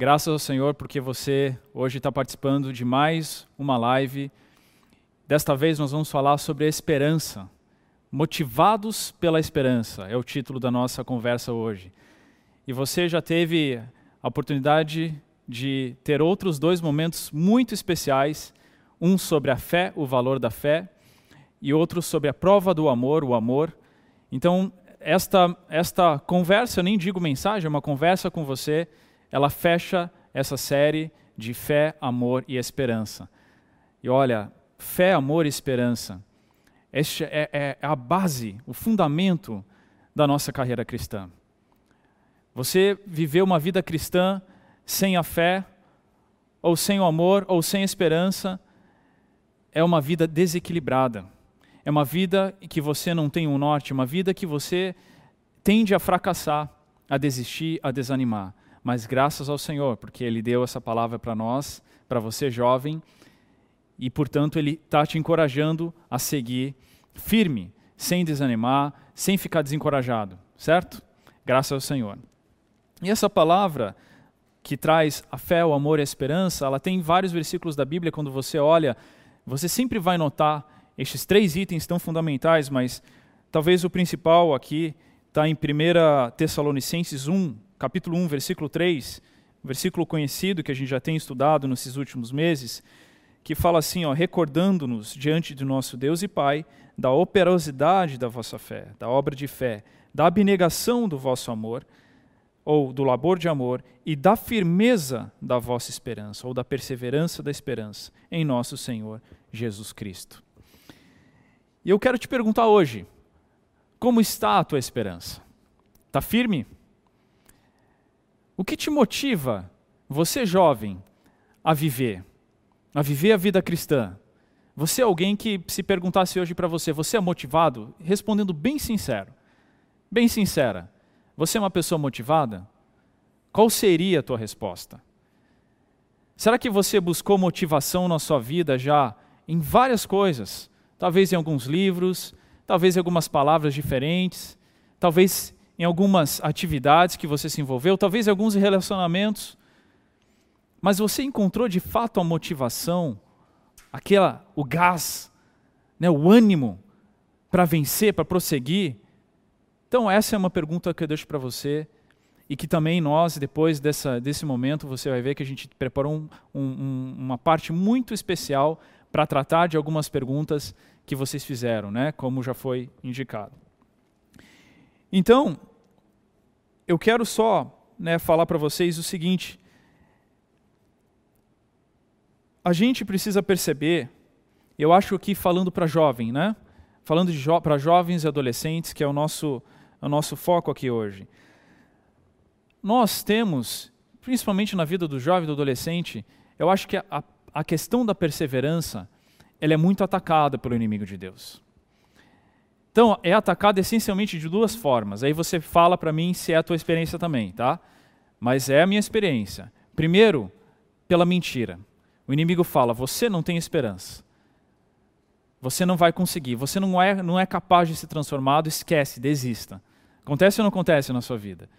Graças ao Senhor porque você hoje está participando de mais uma live. Desta vez nós vamos falar sobre a esperança. Motivados pela esperança é o título da nossa conversa hoje. E você já teve a oportunidade de ter outros dois momentos muito especiais: um sobre a fé, o valor da fé, e outro sobre a prova do amor, o amor. Então, esta, esta conversa, eu nem digo mensagem, é uma conversa com você ela fecha essa série de fé, amor e esperança. E olha, fé, amor e esperança este é, é, é a base, o fundamento da nossa carreira cristã. Você viveu uma vida cristã sem a fé, ou sem o amor, ou sem esperança, é uma vida desequilibrada. É uma vida que você não tem um norte, uma vida que você tende a fracassar, a desistir, a desanimar mas graças ao Senhor, porque Ele deu essa palavra para nós, para você jovem, e portanto Ele está te encorajando a seguir firme, sem desanimar, sem ficar desencorajado, certo? Graças ao Senhor. E essa palavra que traz a fé, o amor e a esperança, ela tem vários versículos da Bíblia, quando você olha, você sempre vai notar estes três itens tão fundamentais, mas talvez o principal aqui está em 1 Tessalonicenses 1, capítulo 1, versículo 3, versículo conhecido que a gente já tem estudado nesses últimos meses, que fala assim, ó, recordando-nos diante do nosso Deus e Pai da operosidade da vossa fé, da obra de fé, da abnegação do vosso amor, ou do labor de amor, e da firmeza da vossa esperança, ou da perseverança da esperança em nosso Senhor Jesus Cristo. E eu quero te perguntar hoje, como está a tua esperança? Está firme? O que te motiva, você jovem, a viver? A viver a vida cristã? Você é alguém que, se perguntasse hoje para você, você é motivado? Respondendo bem sincero, bem sincera, você é uma pessoa motivada? Qual seria a tua resposta? Será que você buscou motivação na sua vida já em várias coisas? Talvez em alguns livros, talvez em algumas palavras diferentes, talvez em algumas atividades que você se envolveu, talvez em alguns relacionamentos, mas você encontrou de fato a motivação, aquela, o gás, né, o ânimo para vencer, para prosseguir? Então essa é uma pergunta que eu deixo para você e que também nós, depois dessa, desse momento, você vai ver que a gente preparou um, um, uma parte muito especial para tratar de algumas perguntas que vocês fizeram, né, como já foi indicado. Então, eu quero só né, falar para vocês o seguinte: a gente precisa perceber, eu acho aqui falando para jovem, né? Falando jo para jovens e adolescentes, que é o nosso, o nosso foco aqui hoje. Nós temos, principalmente na vida do jovem e do adolescente, eu acho que a, a questão da perseverança ela é muito atacada pelo inimigo de Deus. Então, é atacado essencialmente de duas formas. Aí você fala para mim se é a tua experiência também, tá? Mas é a minha experiência. Primeiro, pela mentira. O inimigo fala: você não tem esperança. Você não vai conseguir. Você não é, não é capaz de ser transformado. Esquece, desista. Acontece ou não acontece na sua vida?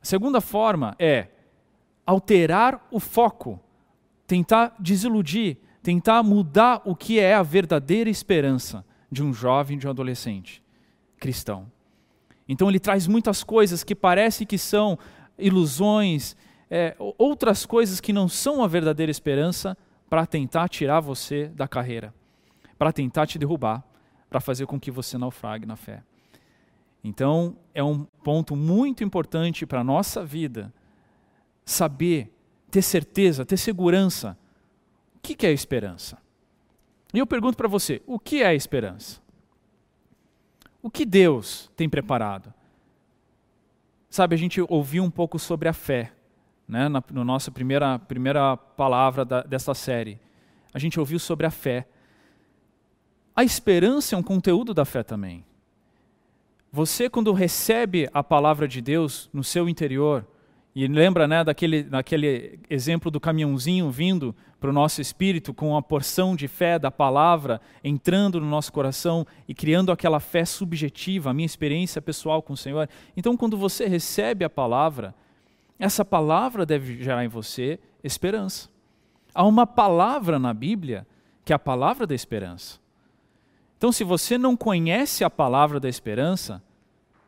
A segunda forma é alterar o foco, tentar desiludir, tentar mudar o que é a verdadeira esperança de um jovem, de um adolescente cristão. Então ele traz muitas coisas que parece que são ilusões, é, outras coisas que não são a verdadeira esperança para tentar tirar você da carreira, para tentar te derrubar, para fazer com que você naufrague na fé. Então é um ponto muito importante para a nossa vida saber, ter certeza, ter segurança. O que é esperança? E eu pergunto para você: o que é a esperança? O que Deus tem preparado? Sabe, a gente ouviu um pouco sobre a fé, né, na, na nossa primeira, primeira palavra da, dessa série. A gente ouviu sobre a fé. A esperança é um conteúdo da fé também. Você, quando recebe a palavra de Deus no seu interior, e lembra né, daquele, daquele exemplo do caminhãozinho vindo para o nosso espírito com uma porção de fé da palavra entrando no nosso coração e criando aquela fé subjetiva, a minha experiência pessoal com o Senhor. Então, quando você recebe a palavra, essa palavra deve gerar em você esperança. Há uma palavra na Bíblia que é a palavra da esperança. Então, se você não conhece a palavra da esperança,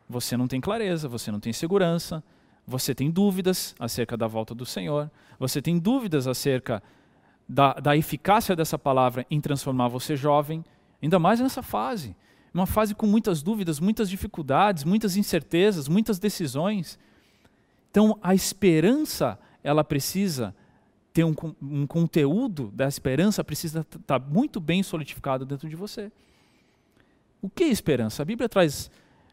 você não tem clareza, você não tem segurança, você tem dúvidas acerca da volta do Senhor, você tem dúvidas acerca da, da eficácia dessa palavra em transformar você jovem, ainda mais nessa fase. Uma fase com muitas dúvidas, muitas dificuldades, muitas incertezas, muitas decisões. Então, a esperança, ela precisa ter um, um conteúdo da esperança, precisa estar muito bem solidificado dentro de você. O que é esperança? A Bíblia traz,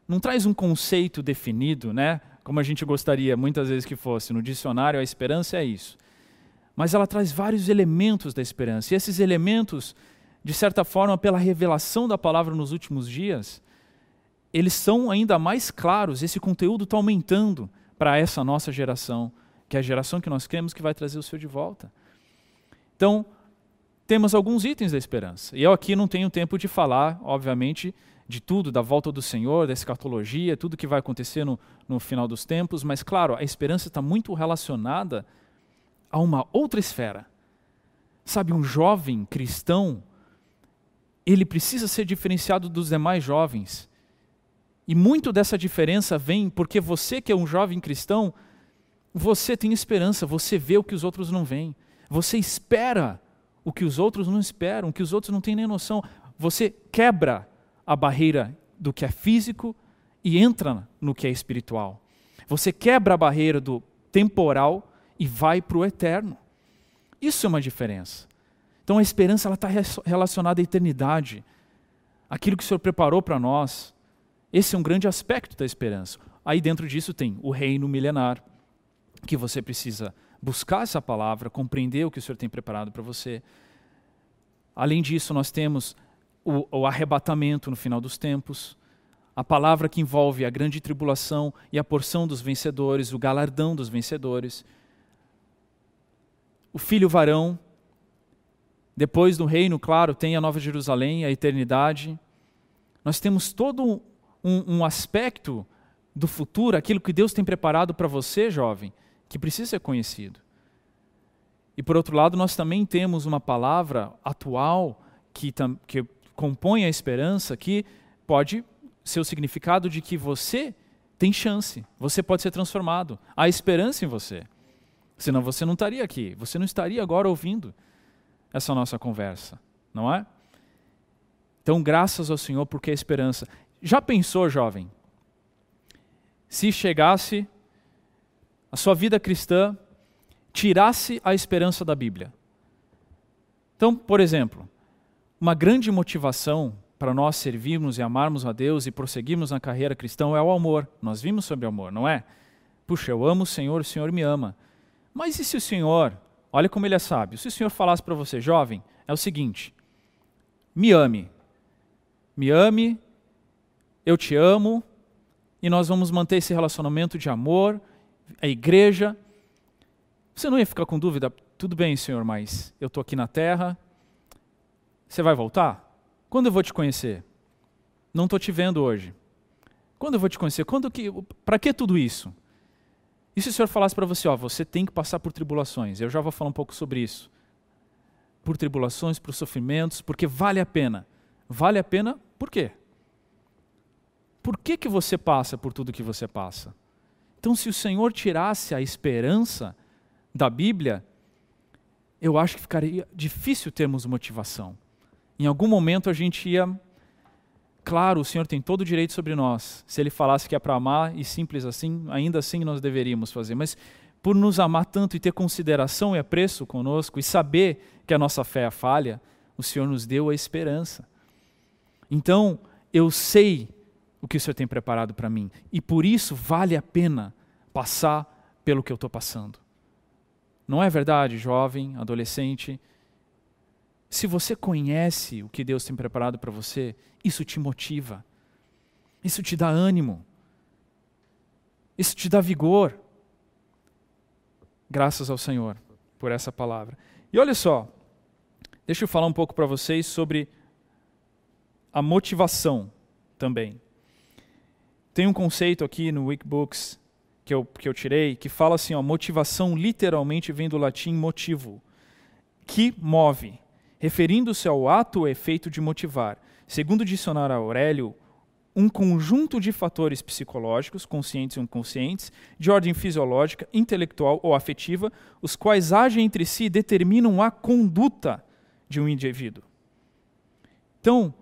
não traz um conceito definido, né? Como a gente gostaria muitas vezes que fosse. No dicionário, a esperança é isso. Mas ela traz vários elementos da esperança. E esses elementos, de certa forma, pela revelação da palavra nos últimos dias, eles são ainda mais claros. Esse conteúdo está aumentando para essa nossa geração, que é a geração que nós queremos que vai trazer o Senhor de volta. Então, temos alguns itens da esperança. E eu aqui não tenho tempo de falar, obviamente, de tudo, da volta do Senhor, da escatologia, tudo que vai acontecer no, no final dos tempos, mas claro, a esperança está muito relacionada a uma outra esfera. Sabe, um jovem cristão, ele precisa ser diferenciado dos demais jovens. E muito dessa diferença vem porque você que é um jovem cristão, você tem esperança, você vê o que os outros não veem. Você espera o que os outros não esperam, o que os outros não têm nem noção. Você quebra a barreira do que é físico e entra no que é espiritual. Você quebra a barreira do temporal e vai para o eterno. Isso é uma diferença. Então a esperança está relacionada à eternidade, aquilo que o Senhor preparou para nós. Esse é um grande aspecto da esperança. Aí dentro disso tem o reino milenar, que você precisa buscar essa palavra, compreender o que o Senhor tem preparado para você. Além disso, nós temos o, o arrebatamento no final dos tempos, a palavra que envolve a grande tribulação e a porção dos vencedores, o galardão dos vencedores. O filho varão, depois do reino, claro, tem a Nova Jerusalém, a eternidade. Nós temos todo um, um aspecto do futuro, aquilo que Deus tem preparado para você, jovem, que precisa ser conhecido. E por outro lado, nós também temos uma palavra atual que, que compõe a esperança, que pode ser o significado de que você tem chance, você pode ser transformado. Há esperança em você. Senão você não estaria aqui, você não estaria agora ouvindo essa nossa conversa, não é? Então, graças ao Senhor, porque a esperança. Já pensou, jovem, se chegasse a sua vida cristã tirasse a esperança da Bíblia? Então, por exemplo, uma grande motivação para nós servirmos e amarmos a Deus e prosseguirmos na carreira cristã é o amor. Nós vimos sobre amor, não é? Puxa, eu amo o Senhor, o Senhor me ama. Mas e se o Senhor, olha como ele é sábio, se o Senhor falasse para você, jovem, é o seguinte: me ame, me ame, eu te amo, e nós vamos manter esse relacionamento de amor, a igreja. Você não ia ficar com dúvida? Tudo bem, Senhor, mas eu estou aqui na terra, você vai voltar? Quando eu vou te conhecer? Não estou te vendo hoje. Quando eu vou te conhecer? Quando que? Para que tudo isso? E se o Senhor falasse para você, ó, você tem que passar por tribulações? Eu já vou falar um pouco sobre isso. Por tribulações, por sofrimentos, porque vale a pena. Vale a pena por quê? Por que, que você passa por tudo que você passa? Então, se o Senhor tirasse a esperança da Bíblia, eu acho que ficaria difícil termos motivação. Em algum momento a gente ia. Claro, o Senhor tem todo o direito sobre nós. Se Ele falasse que é para amar e simples assim, ainda assim nós deveríamos fazer. Mas por nos amar tanto e ter consideração e apreço conosco e saber que a nossa fé é falha, o Senhor nos deu a esperança. Então, eu sei o que o Senhor tem preparado para mim e por isso vale a pena passar pelo que eu estou passando. Não é verdade, jovem, adolescente? Se você conhece o que Deus tem preparado para você, isso te motiva, isso te dá ânimo, isso te dá vigor. Graças ao Senhor por essa palavra. E olha só, deixa eu falar um pouco para vocês sobre a motivação também. Tem um conceito aqui no Wikibooks que eu, que eu tirei, que fala assim: ó, motivação literalmente vem do latim motivo, que move, referindo-se ao ato ou efeito de motivar. Segundo o dicionário Aurélio, um conjunto de fatores psicológicos, conscientes e inconscientes, de ordem fisiológica, intelectual ou afetiva, os quais agem entre si e determinam a conduta de um indivíduo. Então,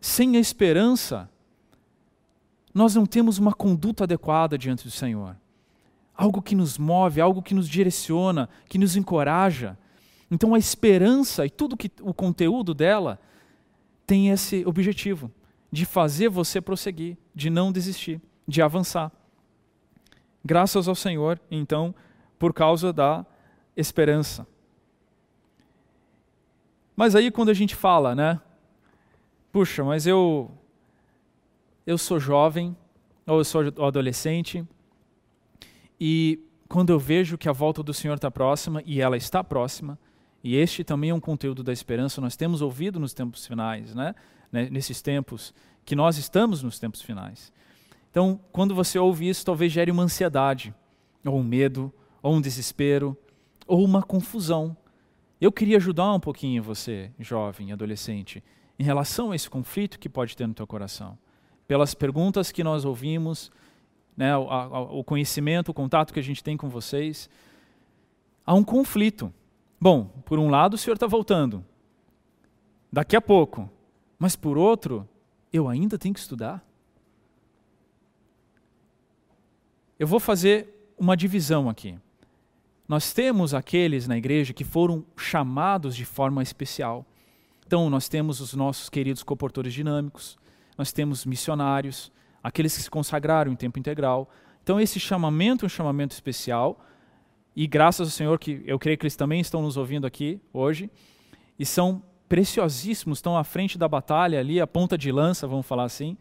sem a esperança, nós não temos uma conduta adequada diante do Senhor. Algo que nos move, algo que nos direciona, que nos encoraja. Então a esperança e tudo que o conteúdo dela tem esse objetivo de fazer você prosseguir, de não desistir, de avançar. Graças ao Senhor, então, por causa da esperança. Mas aí quando a gente fala, né? Puxa, mas eu eu sou jovem ou eu sou adolescente e quando eu vejo que a volta do Senhor está próxima e ela está próxima, e este também é um conteúdo da esperança, nós temos ouvido nos tempos finais, né? né, nesses tempos, que nós estamos nos tempos finais. Então, quando você ouve isso, talvez gere uma ansiedade, ou um medo, ou um desespero, ou uma confusão. Eu queria ajudar um pouquinho você, jovem, adolescente, em relação a esse conflito que pode ter no teu coração. Pelas perguntas que nós ouvimos, né, o, o conhecimento, o contato que a gente tem com vocês, há um conflito. Bom, por um lado, o Senhor está voltando. Daqui a pouco, mas por outro, eu ainda tenho que estudar. Eu vou fazer uma divisão aqui. Nós temos aqueles na igreja que foram chamados de forma especial. Então, nós temos os nossos queridos comportores dinâmicos, nós temos missionários, aqueles que se consagraram em tempo integral. Então, esse chamamento é um chamamento especial, e graças ao Senhor que eu creio que eles também estão nos ouvindo aqui hoje, e são preciosíssimos estão à frente da batalha ali, a ponta de lança, vamos falar assim,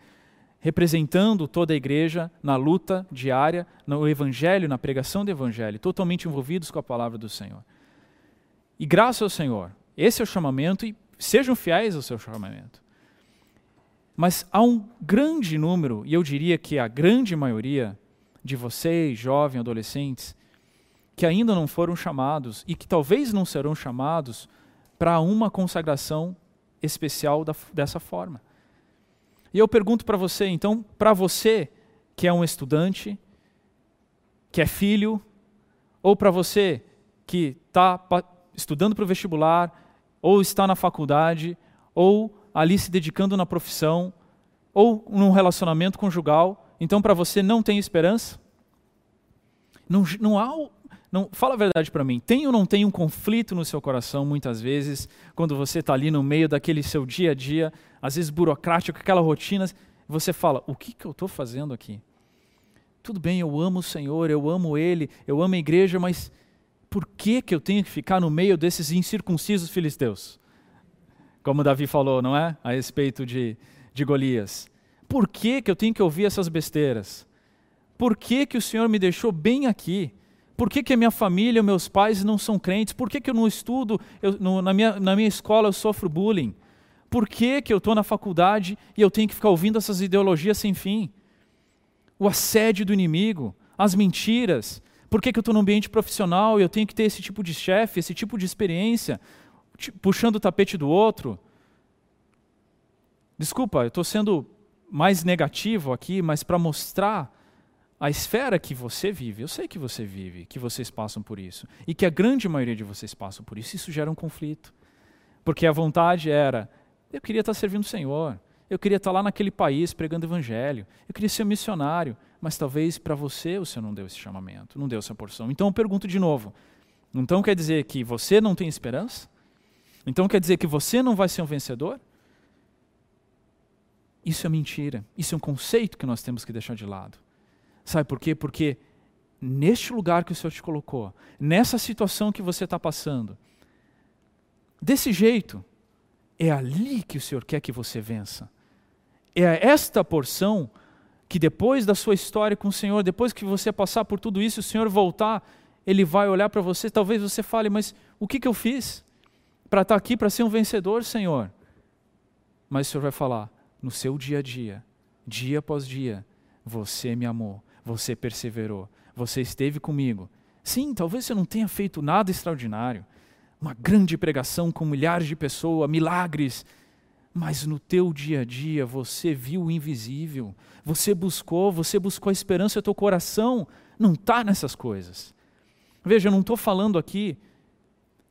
representando toda a igreja na luta diária, no evangelho, na pregação do evangelho, totalmente envolvidos com a palavra do Senhor. E graças ao Senhor, esse é o chamamento e sejam fiéis ao seu chamamento. Mas há um grande número, e eu diria que a grande maioria de vocês, jovens, adolescentes, que ainda não foram chamados e que talvez não serão chamados para uma consagração especial da, dessa forma. E eu pergunto para você, então, para você que é um estudante, que é filho, ou para você que está estudando para o vestibular, ou está na faculdade, ou ali se dedicando na profissão, ou num relacionamento conjugal, então para você não tem esperança? Não, não há não, fala a verdade para mim. Tem ou não tem um conflito no seu coração, muitas vezes, quando você está ali no meio daquele seu dia a dia, às vezes burocrático, aquela rotina, você fala: o que, que eu estou fazendo aqui? Tudo bem, eu amo o Senhor, eu amo Ele, eu amo a igreja, mas por que, que eu tenho que ficar no meio desses incircuncisos filisteus? Como Davi falou, não é? A respeito de, de Golias. Por que, que eu tenho que ouvir essas besteiras? Por que, que o Senhor me deixou bem aqui? Por que, que a minha família, meus pais não são crentes? Por que, que eu não estudo, eu, no, na, minha, na minha escola eu sofro bullying? Por que, que eu estou na faculdade e eu tenho que ficar ouvindo essas ideologias sem fim? O assédio do inimigo, as mentiras. Por que, que eu estou no ambiente profissional e eu tenho que ter esse tipo de chefe, esse tipo de experiência, puxando o tapete do outro? Desculpa, eu estou sendo mais negativo aqui, mas para mostrar a esfera que você vive, eu sei que você vive, que vocês passam por isso, e que a grande maioria de vocês passam por isso, isso gera um conflito. Porque a vontade era, eu queria estar servindo o Senhor, eu queria estar lá naquele país pregando evangelho, eu queria ser um missionário, mas talvez para você o Senhor não deu esse chamamento, não deu essa porção. Então eu pergunto de novo, então quer dizer que você não tem esperança? Então quer dizer que você não vai ser um vencedor? Isso é mentira, isso é um conceito que nós temos que deixar de lado. Sabe por quê? Porque neste lugar que o Senhor te colocou, nessa situação que você está passando, desse jeito, é ali que o Senhor quer que você vença. É esta porção que depois da sua história com o Senhor, depois que você passar por tudo isso, o Senhor voltar, Ele vai olhar para você, talvez você fale, mas o que, que eu fiz para estar tá aqui, para ser um vencedor, Senhor? Mas o Senhor vai falar, no seu dia a dia, dia após dia, você me amou, você perseverou, você esteve comigo. Sim, talvez você não tenha feito nada extraordinário, uma grande pregação com milhares de pessoas, milagres, mas no teu dia a dia você viu o invisível, você buscou, você buscou a esperança, teu coração não está nessas coisas. Veja, eu não estou falando aqui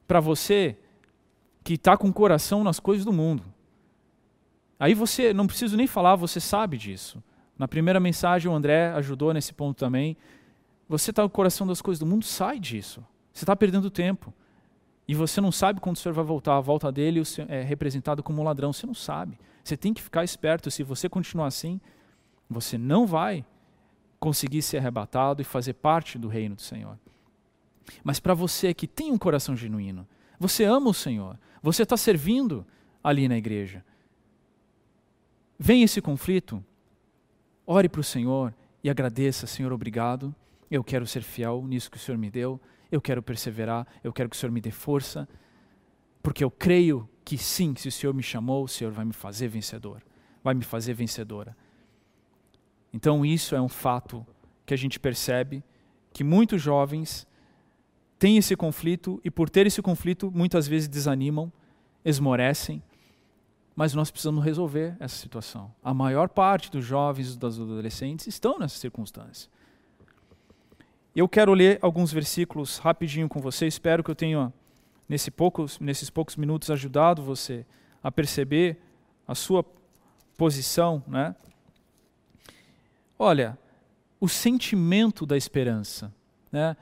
para você que está com o coração nas coisas do mundo. Aí você, não preciso nem falar, você sabe disso. Na primeira mensagem o André ajudou nesse ponto também. Você está com o coração das coisas do mundo, sai disso. Você está perdendo tempo. E você não sabe quando o Senhor vai voltar. A volta dele é representado como um ladrão. Você não sabe. Você tem que ficar esperto. Se você continuar assim, você não vai conseguir ser arrebatado e fazer parte do reino do Senhor. Mas para você que tem um coração genuíno, você ama o Senhor, você está servindo ali na igreja. Vem esse conflito, ore para o Senhor e agradeça, Senhor, obrigado. Eu quero ser fiel nisso que o Senhor me deu eu quero perseverar, eu quero que o Senhor me dê força, porque eu creio que sim, se o Senhor me chamou, o Senhor vai me fazer vencedor, vai me fazer vencedora. Então, isso é um fato que a gente percebe que muitos jovens têm esse conflito e, por ter esse conflito, muitas vezes desanimam, esmorecem, mas nós precisamos resolver essa situação. A maior parte dos jovens e dos adolescentes estão nessa circunstância. Eu quero ler alguns versículos rapidinho com você. Espero que eu tenha, nesse poucos, nesses poucos minutos, ajudado você a perceber a sua posição. Né? Olha, o sentimento da esperança. Né?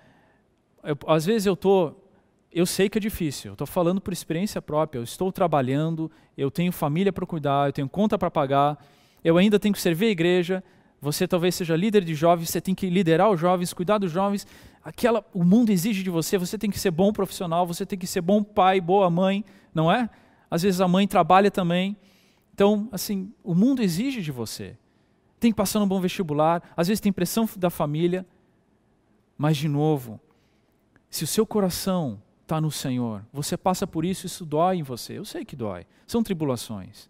Eu, às vezes eu estou. Eu sei que é difícil, estou falando por experiência própria. Eu estou trabalhando, eu tenho família para cuidar, eu tenho conta para pagar, eu ainda tenho que servir a igreja, você talvez seja líder de jovens, você tem que liderar os jovens, cuidar dos jovens. Aquela, o mundo exige de você, você tem que ser bom profissional, você tem que ser bom pai, boa mãe, não é? Às vezes a mãe trabalha também. Então, assim, o mundo exige de você. Tem que passar um bom vestibular, às vezes tem pressão da família. Mas, de novo, se o seu coração está no Senhor, você passa por isso, isso dói em você. Eu sei que dói. São tribulações.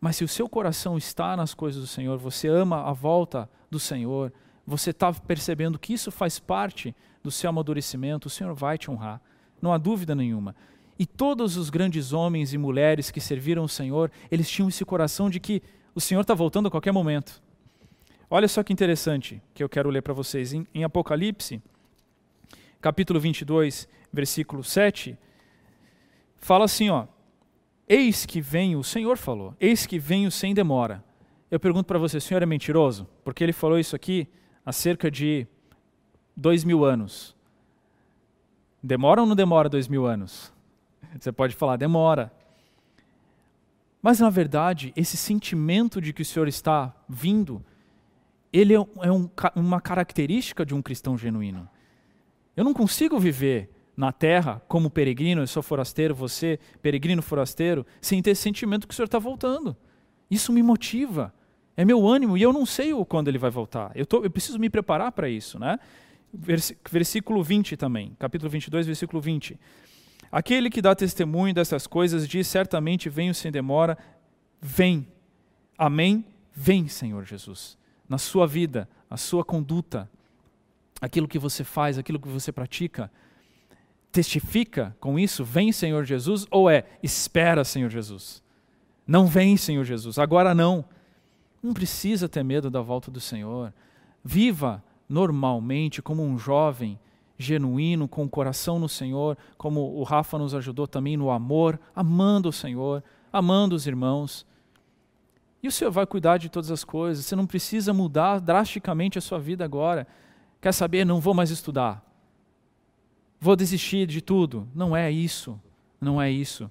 Mas se o seu coração está nas coisas do Senhor, você ama a volta do Senhor, você está percebendo que isso faz parte do seu amadurecimento, o Senhor vai te honrar, não há dúvida nenhuma. E todos os grandes homens e mulheres que serviram o Senhor, eles tinham esse coração de que o Senhor está voltando a qualquer momento. Olha só que interessante que eu quero ler para vocês. Em, em Apocalipse, capítulo 22, versículo 7, fala assim, ó. Eis que venho, o Senhor falou, eis que venho sem demora. Eu pergunto para você, o Senhor é mentiroso? Porque ele falou isso aqui há cerca de dois mil anos. Demora ou não demora dois mil anos? Você pode falar, demora. Mas, na verdade, esse sentimento de que o Senhor está vindo, ele é, um, uma característica de um cristão genuíno. Eu não consigo viver na terra, como peregrino, eu sou forasteiro, você, peregrino forasteiro, sem ter esse sentimento que o Senhor está voltando. Isso me motiva, é meu ânimo, e eu não sei quando ele vai voltar. Eu, tô, eu preciso me preparar para isso. Né? Versículo 20 também, capítulo 22, versículo 20. Aquele que dá testemunho dessas coisas diz: certamente venho sem demora, vem. Amém? Vem, Senhor Jesus. Na sua vida, a sua conduta, aquilo que você faz, aquilo que você pratica, testifica com isso, vem Senhor Jesus, ou é espera Senhor Jesus? Não vem Senhor Jesus, agora não. Não precisa ter medo da volta do Senhor. Viva normalmente como um jovem genuíno, com o coração no Senhor, como o Rafa nos ajudou também no amor, amando o Senhor, amando os irmãos. E o Senhor vai cuidar de todas as coisas. Você não precisa mudar drasticamente a sua vida agora. Quer saber? Não vou mais estudar vou desistir de tudo. Não é isso. Não é isso.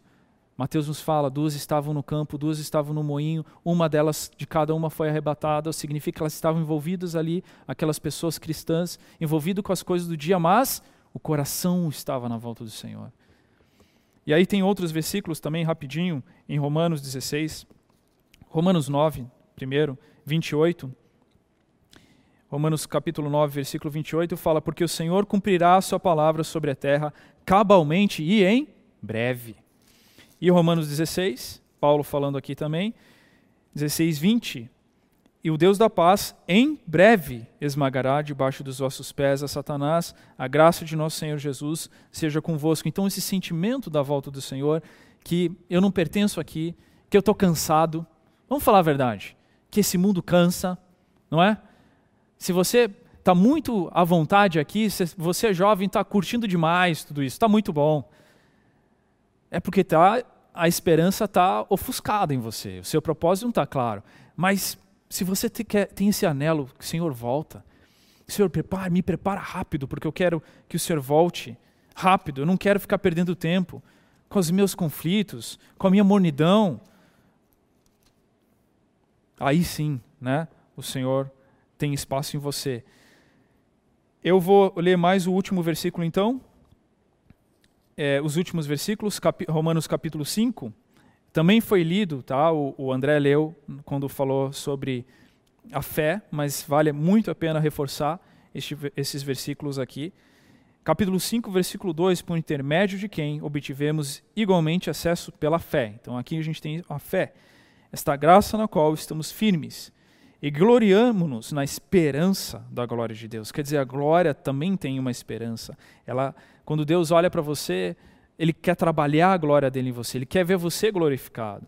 Mateus nos fala: duas estavam no campo, duas estavam no moinho, uma delas, de cada uma, foi arrebatada. Significa que elas estavam envolvidas ali, aquelas pessoas cristãs, envolvidas com as coisas do dia, mas o coração estava na volta do Senhor. E aí tem outros versículos também, rapidinho, em Romanos 16, Romanos 9, primeiro, 28. Romanos capítulo 9, versículo 28 fala: Porque o Senhor cumprirá a sua palavra sobre a terra cabalmente e em breve. E Romanos 16, Paulo falando aqui também, 16, 20. E o Deus da paz, em breve, esmagará debaixo dos vossos pés a Satanás. A graça de nosso Senhor Jesus seja convosco. Então, esse sentimento da volta do Senhor, que eu não pertenço aqui, que eu estou cansado. Vamos falar a verdade. Que esse mundo cansa, não é? Se você está muito à vontade aqui, se você é jovem, está curtindo demais tudo isso, está muito bom. É porque tá, a esperança está ofuscada em você, o seu propósito não está claro. Mas se você te, quer, tem esse anelo, Senhor volta, Senhor, prepara, me prepara rápido, porque eu quero que o Senhor volte rápido, eu não quero ficar perdendo tempo com os meus conflitos, com a minha mornidão. Aí sim, né, o Senhor tem espaço em você. Eu vou ler mais o último versículo então. É, os últimos versículos, cap Romanos capítulo 5 também foi lido, tá? O, o André leu quando falou sobre a fé, mas vale muito a pena reforçar este, esses versículos aqui. Capítulo 5, versículo 2, por intermédio de quem obtivemos igualmente acesso pela fé. Então aqui a gente tem a fé, esta graça na qual estamos firmes e gloriamo-nos na esperança da glória de Deus. Quer dizer, a glória também tem uma esperança. Ela, quando Deus olha para você, ele quer trabalhar a glória dele em você, ele quer ver você glorificado.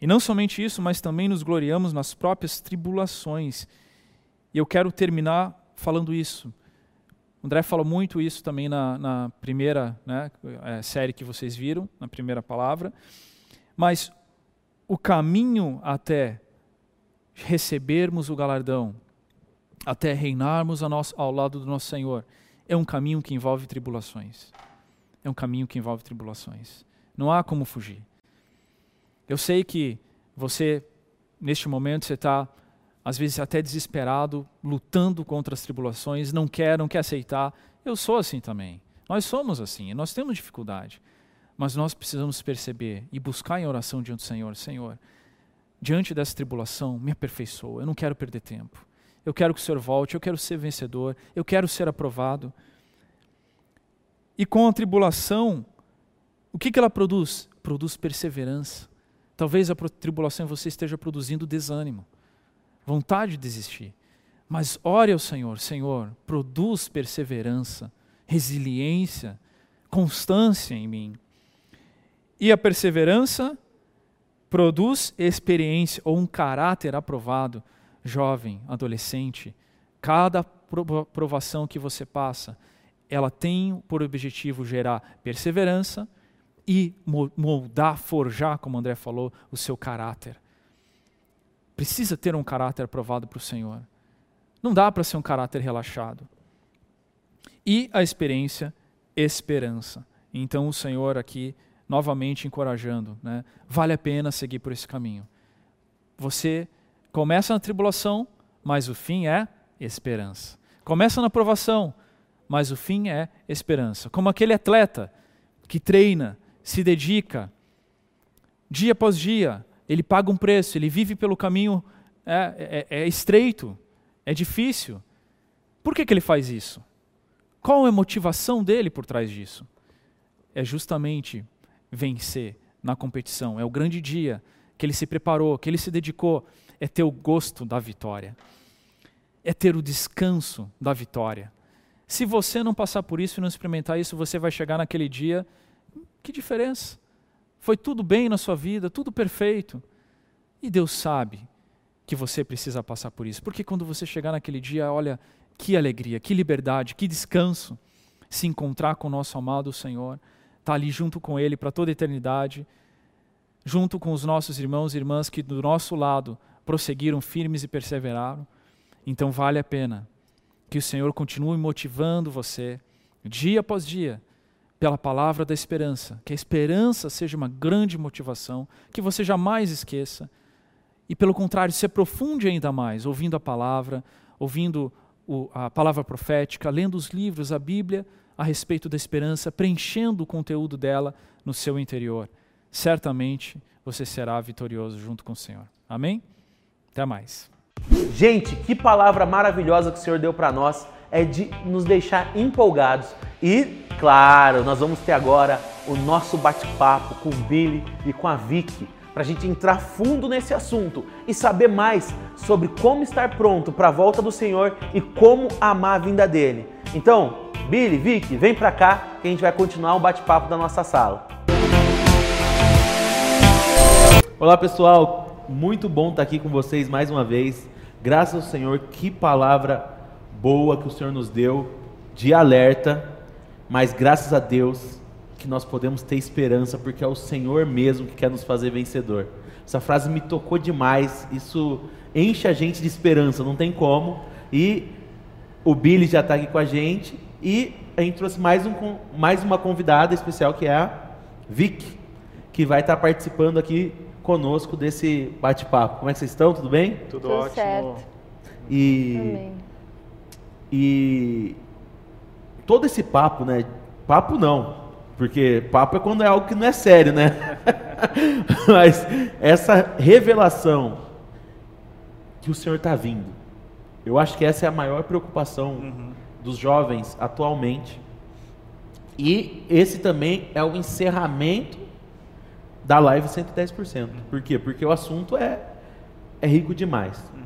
E não somente isso, mas também nos gloriamos nas próprias tribulações. E eu quero terminar falando isso. O André falou muito isso também na, na primeira né, é, série que vocês viram, na primeira palavra. Mas o caminho até recebermos o galardão, até reinarmos ao lado do nosso Senhor, é um caminho que envolve tribulações é um caminho que envolve tribulações. Não há como fugir. Eu sei que você, neste momento, você está, às vezes, até desesperado, lutando contra as tribulações, não quer, não quer aceitar. Eu sou assim também. Nós somos assim, nós temos dificuldade. Mas nós precisamos perceber e buscar em oração diante do Senhor: Senhor, diante dessa tribulação, me aperfeiçoa. Eu não quero perder tempo. Eu quero que o Senhor volte, eu quero ser vencedor, eu quero ser aprovado. E com a tribulação, o que, que ela produz? Produz perseverança. Talvez a tribulação em você esteja produzindo desânimo, vontade de desistir. Mas ore ao Senhor, Senhor, produz perseverança, resiliência, constância em mim. E a perseverança produz experiência ou um caráter aprovado, jovem, adolescente. Cada provação que você passa ela tem por objetivo gerar perseverança e moldar, forjar, como o André falou, o seu caráter. Precisa ter um caráter aprovado para o Senhor. Não dá para ser um caráter relaxado. E a experiência, esperança. Então o Senhor aqui novamente encorajando, né? Vale a pena seguir por esse caminho. Você começa na tribulação, mas o fim é esperança. Começa na provação, mas o fim é esperança. Como aquele atleta que treina, se dedica, dia após dia, ele paga um preço, ele vive pelo caminho é, é, é estreito, é difícil. Por que, que ele faz isso? Qual é a motivação dele por trás disso? É justamente vencer na competição. É o grande dia que ele se preparou, que ele se dedicou. É ter o gosto da vitória. É ter o descanso da vitória. Se você não passar por isso e não experimentar isso, você vai chegar naquele dia. Que diferença? Foi tudo bem na sua vida, tudo perfeito. E Deus sabe que você precisa passar por isso. Porque quando você chegar naquele dia, olha, que alegria, que liberdade, que descanso se encontrar com o nosso amado Senhor, estar tá ali junto com Ele para toda a eternidade, junto com os nossos irmãos e irmãs que do nosso lado prosseguiram firmes e perseveraram. Então vale a pena que o Senhor continue motivando você, dia após dia, pela palavra da esperança. Que a esperança seja uma grande motivação, que você jamais esqueça. E, pelo contrário, se aprofunde ainda mais, ouvindo a palavra, ouvindo o, a palavra profética, lendo os livros, a Bíblia, a respeito da esperança, preenchendo o conteúdo dela no seu interior. Certamente você será vitorioso junto com o Senhor. Amém? Até mais. Gente, que palavra maravilhosa que o Senhor deu para nós, é de nos deixar empolgados. E, claro, nós vamos ter agora o nosso bate-papo com o Billy e com a Vicky para a gente entrar fundo nesse assunto e saber mais sobre como estar pronto para a volta do Senhor e como amar a vinda dele. Então, Billy, Vicky, vem para cá que a gente vai continuar o bate-papo da nossa sala. Olá pessoal, muito bom estar aqui com vocês mais uma vez. Graças ao Senhor, que palavra boa que o Senhor nos deu de alerta, mas graças a Deus que nós podemos ter esperança, porque é o Senhor mesmo que quer nos fazer vencedor. Essa frase me tocou demais, isso enche a gente de esperança, não tem como. E o Billy já está aqui com a gente e a gente trouxe mais, um, mais uma convidada especial que é a Vic, que vai estar participando aqui conosco desse bate-papo. Como é que vocês estão? Tudo bem? Tudo, Tudo ótimo. Certo. E, e todo esse papo, né? Papo não, porque papo é quando é algo que não é sério, né? Mas essa revelação que o Senhor está vindo, eu acho que essa é a maior preocupação uhum. Dos jovens atualmente. E esse também é o encerramento da live 110%. Uhum. Por quê? Porque o assunto é, é rico demais. Uhum.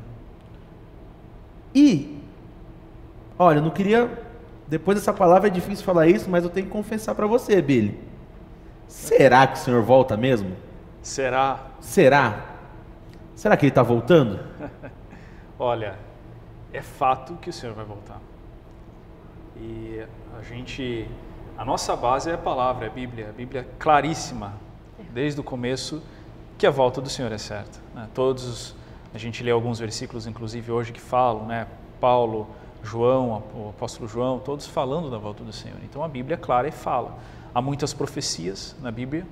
E, olha, eu não queria depois dessa palavra é difícil falar isso, mas eu tenho que confessar para você, Billy. Será que o Senhor volta mesmo? Será? Será? Será que ele está voltando? Olha, é fato que o Senhor vai voltar. E a gente, a nossa base é a palavra, é a Bíblia. A Bíblia é claríssima, desde o começo, que a volta do Senhor é certa. Né? Todos, a gente lê alguns versículos, inclusive hoje, que falam, né? Paulo João, o apóstolo João, todos falando da volta do Senhor. Então a Bíblia é clara e fala. Há muitas profecias na Bíblia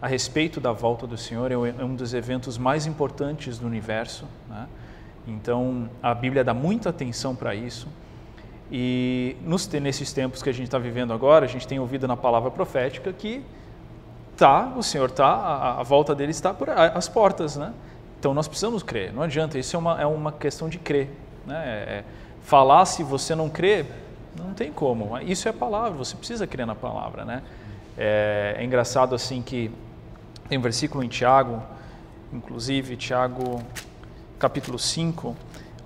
a respeito da volta do Senhor, é um dos eventos mais importantes do universo. Né? Então a Bíblia dá muita atenção para isso. E nos, nesses tempos que a gente está vivendo agora, a gente tem ouvido na palavra profética que tá, o Senhor tá, a, a volta dele está por as portas, né? Então nós precisamos crer. Não adianta. Isso é uma, é uma questão de crer, né? É, é falar se você não crê, não tem como. Isso é palavra, você precisa crer na palavra, né? É, é engraçado assim que tem um versículo em Tiago, inclusive Tiago capítulo 5,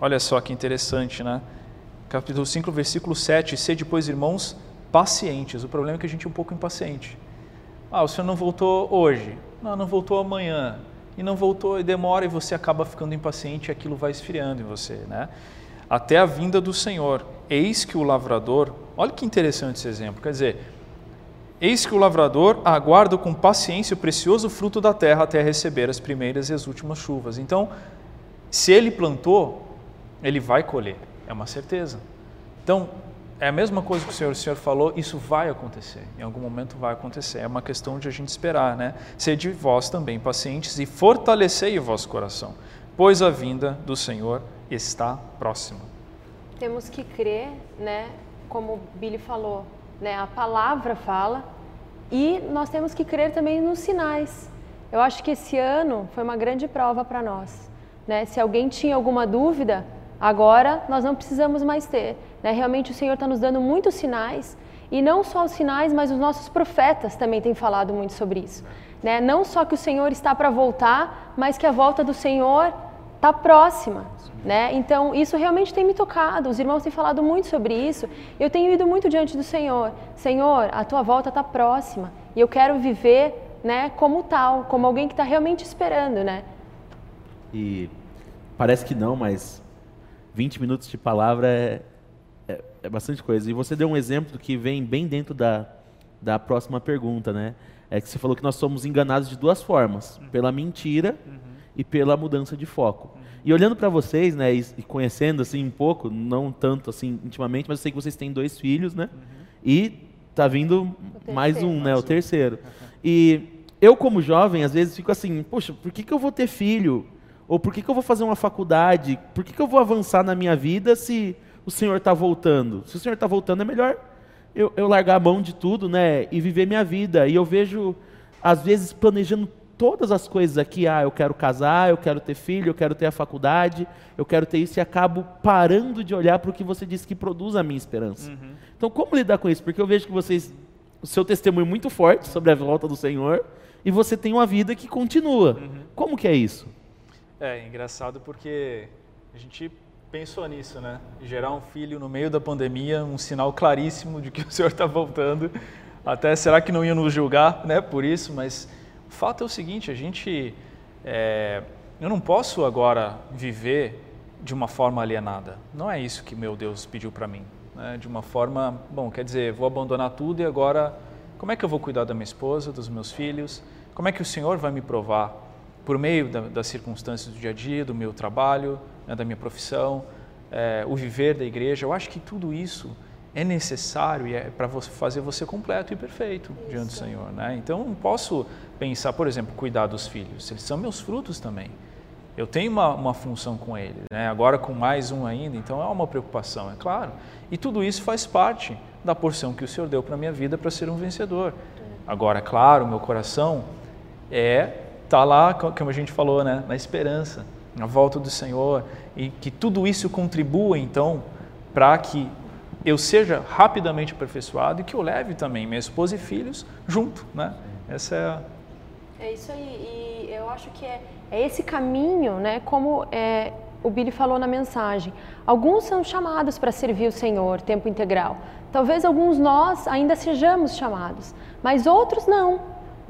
olha só que interessante, né? Capítulo 5, versículo 7, ser depois irmãos pacientes. O problema é que a gente é um pouco impaciente. Ah, o senhor não voltou hoje. Não, não voltou amanhã. E não voltou e demora e você acaba ficando impaciente e aquilo vai esfriando em você, né? até a vinda do Senhor. Eis que o lavrador, olha que interessante esse exemplo, quer dizer, eis que o lavrador aguarda com paciência o precioso fruto da terra até receber as primeiras e as últimas chuvas. Então, se ele plantou, ele vai colher, é uma certeza. Então, é a mesma coisa que o Senhor, o Senhor falou, isso vai acontecer, em algum momento vai acontecer, é uma questão de a gente esperar, né? Sede vós também pacientes e fortalecei o vosso coração, pois a vinda do Senhor está próximo. Temos que crer, né, como o Billy falou, né, a palavra fala e nós temos que crer também nos sinais. Eu acho que esse ano foi uma grande prova para nós. Né? Se alguém tinha alguma dúvida, agora nós não precisamos mais ter. Né? Realmente o Senhor está nos dando muitos sinais e não só os sinais, mas os nossos profetas também têm falado muito sobre isso. Né? Não só que o Senhor está para voltar, mas que a volta do Senhor está próxima. Né? Então, isso realmente tem me tocado. Os irmãos têm falado muito sobre isso. Eu tenho ido muito diante do Senhor. Senhor, a tua volta está próxima. E eu quero viver né, como tal, como alguém que está realmente esperando. Né? E parece que não, mas 20 minutos de palavra é, é, é bastante coisa. E você deu um exemplo que vem bem dentro da, da próxima pergunta. Né? É que você falou que nós somos enganados de duas formas: pela mentira. Uhum e pela mudança de foco. Uhum. E olhando para vocês, né, e, e, conhecendo assim um pouco, não tanto assim intimamente, mas eu sei que vocês têm dois filhos, né? Uhum. E tá vindo mais um, né, o terceiro. Uhum. E eu como jovem, às vezes fico assim, poxa, por que, que eu vou ter filho? Ou por que, que eu vou fazer uma faculdade? Por que, que eu vou avançar na minha vida se o Senhor está voltando? Se o Senhor está voltando, é melhor eu, eu largar a mão de tudo, né, e viver minha vida. E eu vejo, às vezes, planejando todas as coisas aqui, ah, eu quero casar, eu quero ter filho, eu quero ter a faculdade, eu quero ter isso, e acabo parando de olhar para o que você disse que produz a minha esperança. Uhum. Então, como lidar com isso? Porque eu vejo que vocês, o seu testemunho é muito forte sobre a volta do Senhor, e você tem uma vida que continua. Uhum. Como que é isso? É engraçado porque a gente pensou nisso, né? Gerar um filho no meio da pandemia, um sinal claríssimo de que o Senhor está voltando. Até será que não iam nos julgar, né? Por isso, mas o fato é o seguinte: a gente, é, eu não posso agora viver de uma forma alienada. Não é isso que meu Deus pediu para mim. Né? De uma forma, bom, quer dizer, vou abandonar tudo e agora, como é que eu vou cuidar da minha esposa, dos meus filhos? Como é que o Senhor vai me provar por meio da, das circunstâncias do dia a dia, do meu trabalho, né, da minha profissão, é, o viver da igreja? Eu acho que tudo isso é necessário e é para fazer você completo e perfeito isso. diante do Senhor, né? Então, não posso pensar, por exemplo, cuidar dos filhos. Eles são meus frutos também eu tenho uma, uma função com ele, né? agora com mais um ainda, então é uma preocupação, é claro. E tudo isso faz parte da porção que o Senhor deu para a minha vida para ser um vencedor. Agora, é claro, meu coração é tá lá, como a gente falou, né? na esperança, na volta do Senhor, e que tudo isso contribua, então, para que eu seja rapidamente aperfeiçoado e que eu leve também minha esposa e filhos junto. Né? Essa é a... É isso aí, e eu acho que é é esse caminho, né, como é, o Billy falou na mensagem. Alguns são chamados para servir o Senhor tempo integral. Talvez alguns nós ainda sejamos chamados, mas outros não,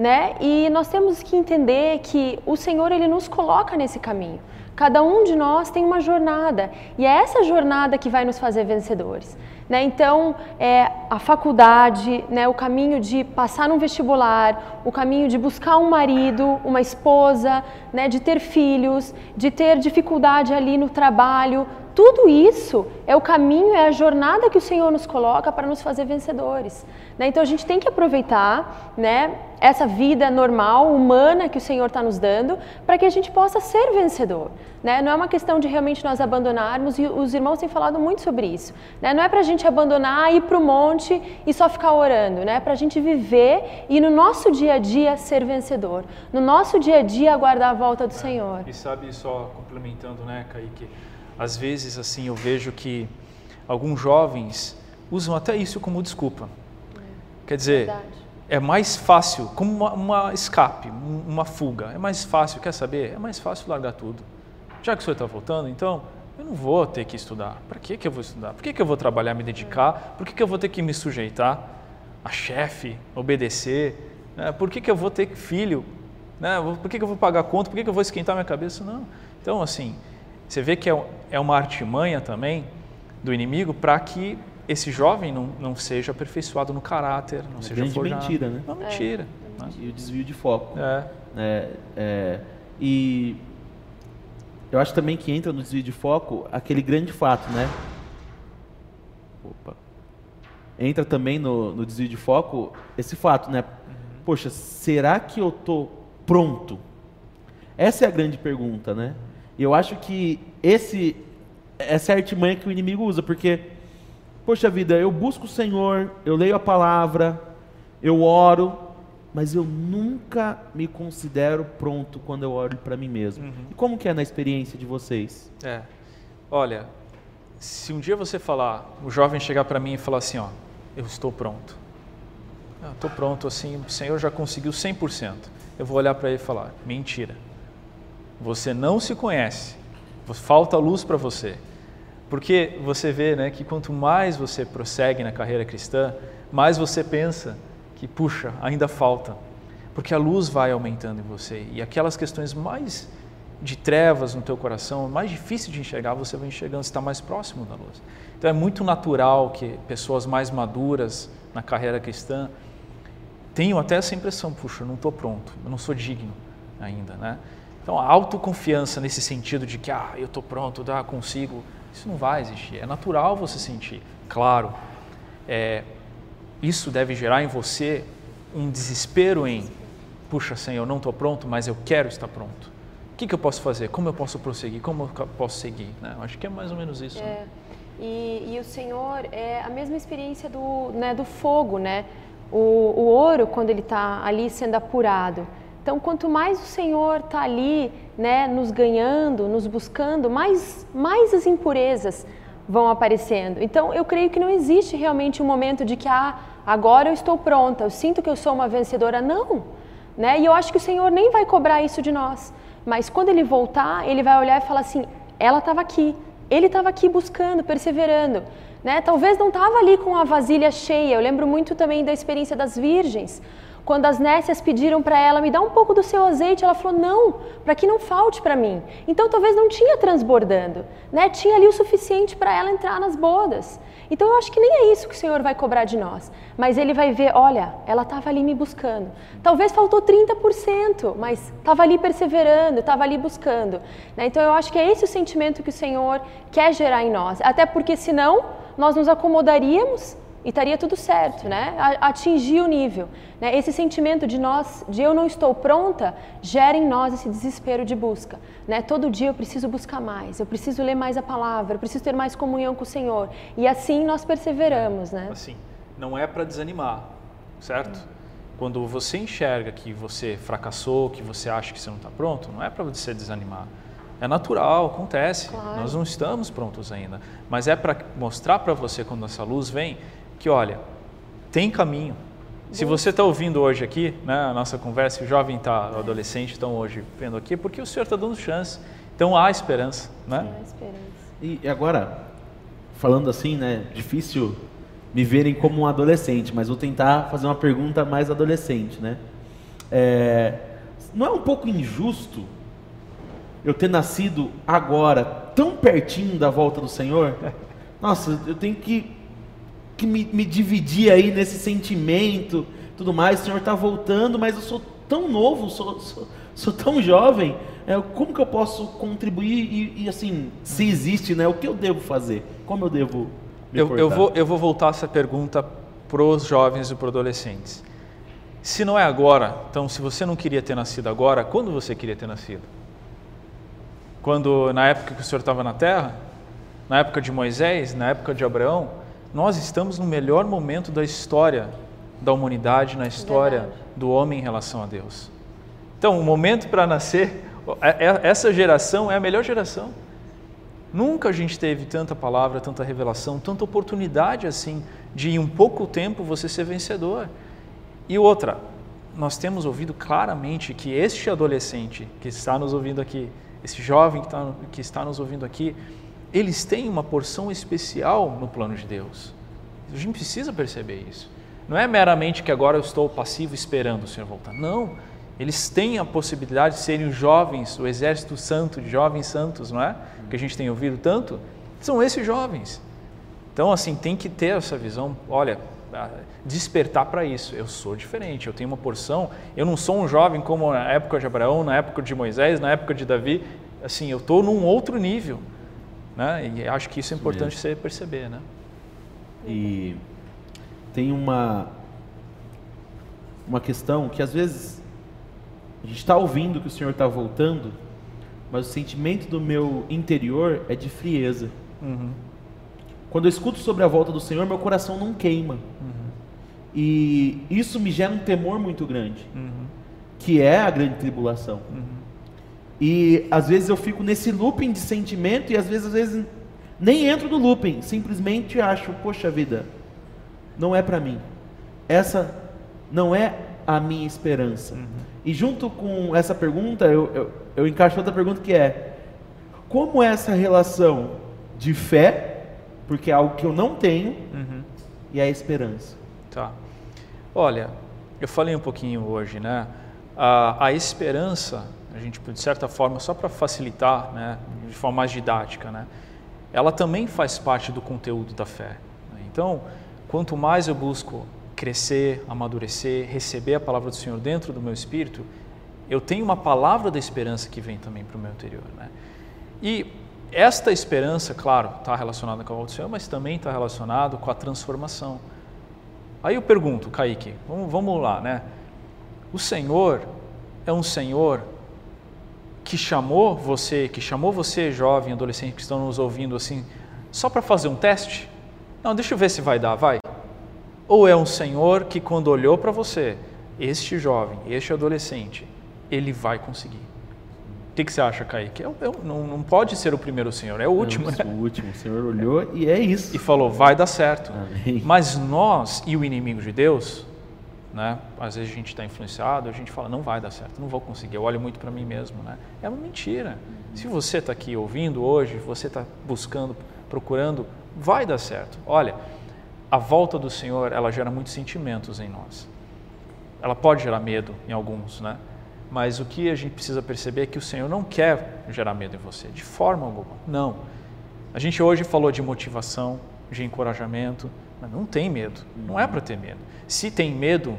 né? E nós temos que entender que o Senhor ele nos coloca nesse caminho. Cada um de nós tem uma jornada e é essa jornada que vai nos fazer vencedores. Né? Então, é, a faculdade, né, o caminho de passar num vestibular, o caminho de buscar um marido, uma esposa, né, de ter filhos, de ter dificuldade ali no trabalho, tudo isso é o caminho, é a jornada que o Senhor nos coloca para nos fazer vencedores. Né? Então a gente tem que aproveitar né, essa vida normal, humana que o Senhor está nos dando, para que a gente possa ser vencedor. Né? Não é uma questão de realmente nós abandonarmos, e os irmãos têm falado muito sobre isso. Né? Não é para a gente abandonar, ir para o monte e só ficar orando, né? é para a gente viver e no nosso dia a dia ser vencedor. No nosso dia a dia aguardar a volta do Senhor. E sabe, só complementando, né, Kaique? Às vezes assim eu vejo que alguns jovens usam até isso como desculpa. Quer dizer, Verdade. é mais fácil, como uma, uma, escape, uma fuga. É mais fácil, quer saber? É mais fácil largar tudo. Já que o senhor está voltando, então eu não vou ter que estudar. Para que, que eu vou estudar? Por que, que eu vou trabalhar, me dedicar? Por que, que eu vou ter que me sujeitar a chefe, obedecer? Né? Por que, que eu vou ter filho? Né? Por que, que eu vou pagar conta? Por que, que eu vou esquentar minha cabeça? Não. Então, assim, você vê que é, é uma artimanha também do inimigo para que esse jovem não, não seja aperfeiçoado no caráter, não é seja forjado. mentira, né? Uma mentira. É. Né? E o desvio de foco. É. é. É, E eu acho também que entra no desvio de foco aquele grande fato, né? Opa. Entra também no, no desvio de foco esse fato, né? Uhum. Poxa, será que eu tô pronto? Essa é a grande pergunta, né? E eu acho que esse, essa é a artimanha que o inimigo usa, porque, poxa vida, eu busco o Senhor, eu leio a palavra, eu oro, mas eu nunca me considero pronto quando eu oro para mim mesmo. Uhum. E como que é na experiência de vocês? É, olha, se um dia você falar, o jovem chegar para mim e falar assim, ó, eu estou pronto. Estou pronto, assim, o Senhor já conseguiu 100%. Eu vou olhar para ele e falar, mentira você não se conhece, falta luz para você. Porque você vê né, que quanto mais você prossegue na carreira cristã, mais você pensa que, puxa, ainda falta. Porque a luz vai aumentando em você e aquelas questões mais de trevas no teu coração, mais difícil de enxergar, você vai enxergando, está mais próximo da luz. Então é muito natural que pessoas mais maduras na carreira cristã tenham até essa impressão, puxa, eu não estou pronto, eu não sou digno ainda, né? Então, a autoconfiança nesse sentido de que, ah, eu estou pronto, ah, consigo, isso não vai existir. É natural você sentir. Claro, é, isso deve gerar em você um desespero em, puxa, Senhor, eu não estou pronto, mas eu quero estar pronto. O que, que, eu posso fazer? Como eu posso prosseguir? Como eu posso seguir? Né? Acho que é mais ou menos isso. É. Né? E, e, o Senhor é a mesma experiência do, né, do fogo, né? O, o ouro, quando ele está ali sendo apurado, então, quanto mais o Senhor está ali, né, nos ganhando, nos buscando, mais, mais as impurezas vão aparecendo. Então, eu creio que não existe realmente um momento de que, ah, agora eu estou pronta, eu sinto que eu sou uma vencedora. Não! né? E eu acho que o Senhor nem vai cobrar isso de nós. Mas quando ele voltar, ele vai olhar e falar assim: ela estava aqui, ele estava aqui buscando, perseverando. Né? Talvez não estava ali com a vasilha cheia. Eu lembro muito também da experiência das virgens. Quando as nécias pediram para ela, me dá um pouco do seu azeite, ela falou, não, para que não falte para mim. Então talvez não tinha transbordando, né? tinha ali o suficiente para ela entrar nas bodas. Então eu acho que nem é isso que o Senhor vai cobrar de nós. Mas Ele vai ver, olha, ela estava ali me buscando. Talvez faltou 30%, mas estava ali perseverando, estava ali buscando. Né? Então eu acho que é esse o sentimento que o Senhor quer gerar em nós. Até porque senão nós nos acomodaríamos e estaria tudo certo, né? Atingir o nível. Né? Esse sentimento de nós, de eu não estou pronta, gera em nós esse desespero de busca. Né? Todo dia eu preciso buscar mais, eu preciso ler mais a palavra, eu preciso ter mais comunhão com o Senhor. E assim nós perseveramos, né? Assim, não é para desanimar, certo? Quando você enxerga que você fracassou, que você acha que você não está pronto, não é para você desanimar. É natural, acontece. Claro. Nós não estamos prontos ainda. Mas é para mostrar para você, quando essa luz vem, que olha, tem caminho. Se você está ouvindo hoje aqui, né, a nossa conversa, o jovem está, o adolescente estão hoje vendo aqui, porque o Senhor está dando chance. Então há esperança, né? Há esperança. E agora, falando assim, né, difícil me verem como um adolescente, mas vou tentar fazer uma pergunta mais adolescente, né? É, não é um pouco injusto eu ter nascido agora, tão pertinho da volta do Senhor? Nossa, eu tenho que que me, me dividir aí nesse sentimento, tudo mais. O Senhor está voltando, mas eu sou tão novo, sou, sou, sou tão jovem. É, como que eu posso contribuir e, e, assim, se existe, né? O que eu devo fazer? Como eu devo eu, eu, vou, eu vou voltar essa pergunta para os jovens e para os adolescentes. Se não é agora, então se você não queria ter nascido agora, quando você queria ter nascido? Quando na época que o Senhor estava na Terra, na época de Moisés, na época de Abraão, nós estamos no melhor momento da história da humanidade, na história Verdade. do homem em relação a Deus. Então, o momento para nascer, é, é, essa geração é a melhor geração. Nunca a gente teve tanta palavra, tanta revelação, tanta oportunidade assim de em um pouco tempo você ser vencedor. E outra, nós temos ouvido claramente que este adolescente que está nos ouvindo aqui, esse jovem que está, que está nos ouvindo aqui, eles têm uma porção especial no plano de Deus. A gente precisa perceber isso. Não é meramente que agora eu estou passivo esperando o Senhor voltar. Não. Eles têm a possibilidade de serem os jovens, o exército santo, de jovens santos, não é? Que a gente tem ouvido tanto. São esses jovens. Então, assim, tem que ter essa visão. Olha, despertar para isso. Eu sou diferente, eu tenho uma porção. Eu não sou um jovem como na época de Abraão, na época de Moisés, na época de Davi. Assim, eu estou num outro nível. Né? E acho que isso é importante isso você perceber. Né? E tem uma, uma questão que às vezes a gente está ouvindo que o Senhor está voltando, mas o sentimento do meu interior é de frieza. Uhum. Quando eu escuto sobre a volta do Senhor, meu coração não queima. Uhum. E isso me gera um temor muito grande, uhum. que é a grande tribulação. E às vezes eu fico nesse looping de sentimento e às vezes, às vezes nem entro no looping, simplesmente acho, poxa vida, não é para mim. Essa não é a minha esperança. Uhum. E junto com essa pergunta, eu, eu, eu encaixo outra pergunta que é: como é essa relação de fé, porque é algo que eu não tenho, uhum. e a esperança? Tá. Olha, eu falei um pouquinho hoje, né? A, a esperança gente, de certa forma, só para facilitar, né, de forma mais didática, né, ela também faz parte do conteúdo da fé. Né? Então, quanto mais eu busco crescer, amadurecer, receber a palavra do Senhor dentro do meu espírito, eu tenho uma palavra da esperança que vem também para o meu interior. Né? E esta esperança, claro, está relacionada com a volta do Senhor, mas também está relacionado com a transformação. Aí eu pergunto, Kaique, vamos, vamos lá, né? O Senhor é um Senhor que chamou você, que chamou você, jovem, adolescente que estão nos ouvindo assim, só para fazer um teste? Não, deixa eu ver se vai dar, vai. Ou é um Senhor que quando olhou para você, este jovem, este adolescente, ele vai conseguir. O que, que você acha, Kaique? Eu, eu, não, não pode ser o primeiro Senhor, é o último. É o né? último, o Senhor olhou e é isso. E falou, vai dar certo. Amém. Mas nós e o inimigo de Deus né? Às vezes a gente está influenciado, a gente fala, não vai dar certo, não vou conseguir, eu olho muito para mim mesmo, né? É uma mentira. Se você está aqui ouvindo hoje, você está buscando, procurando, vai dar certo. Olha, a volta do Senhor, ela gera muitos sentimentos em nós. Ela pode gerar medo em alguns, né? Mas o que a gente precisa perceber é que o Senhor não quer gerar medo em você, de forma alguma. Não. A gente hoje falou de motivação, de encorajamento, mas não tem medo. Não é para ter medo. Se tem medo,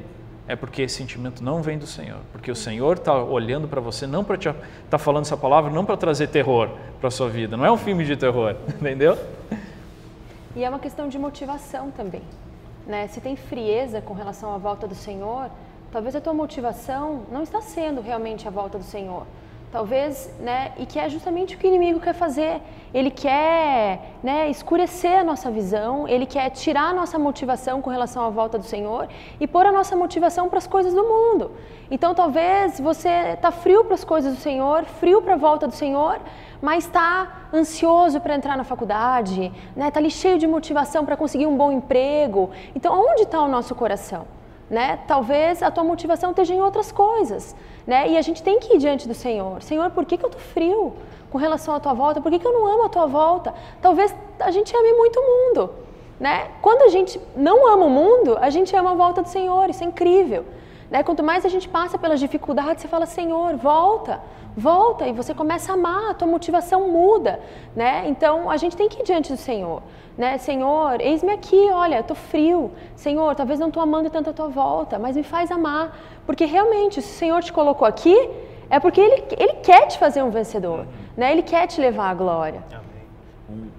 é porque esse sentimento não vem do Senhor. Porque o Senhor está olhando para você, não para te. está falando essa palavra, não para trazer terror para sua vida. Não é um filme de terror, entendeu? E é uma questão de motivação também. Né? Se tem frieza com relação à volta do Senhor, talvez a tua motivação não está sendo realmente a volta do Senhor. Talvez, né, e que é justamente o que o inimigo quer fazer. Ele quer né, escurecer a nossa visão, ele quer tirar a nossa motivação com relação à volta do Senhor e pôr a nossa motivação para as coisas do mundo. Então, talvez você está frio para as coisas do Senhor, frio para a volta do Senhor, mas está ansioso para entrar na faculdade, né, tá ali cheio de motivação para conseguir um bom emprego. Então, onde está o nosso coração? Né? Talvez a tua motivação esteja em outras coisas. Né? E a gente tem que ir diante do Senhor. Senhor, por que, que eu estou frio com relação à tua volta? Por que, que eu não amo a tua volta? Talvez a gente ame muito o mundo. Né? Quando a gente não ama o mundo, a gente ama a volta do Senhor. Isso é incrível. Né? Quanto mais a gente passa pelas dificuldades, você fala, Senhor, volta, volta, e você começa a amar, a tua motivação muda. Né? Então a gente tem que ir diante do Senhor. Né? Senhor, eis-me aqui, olha, estou frio. Senhor, talvez não estou amando tanto a tua volta, mas me faz amar. Porque realmente, se o Senhor te colocou aqui, é porque Ele, ele quer te fazer um vencedor. Né? Ele quer te levar à glória. Um,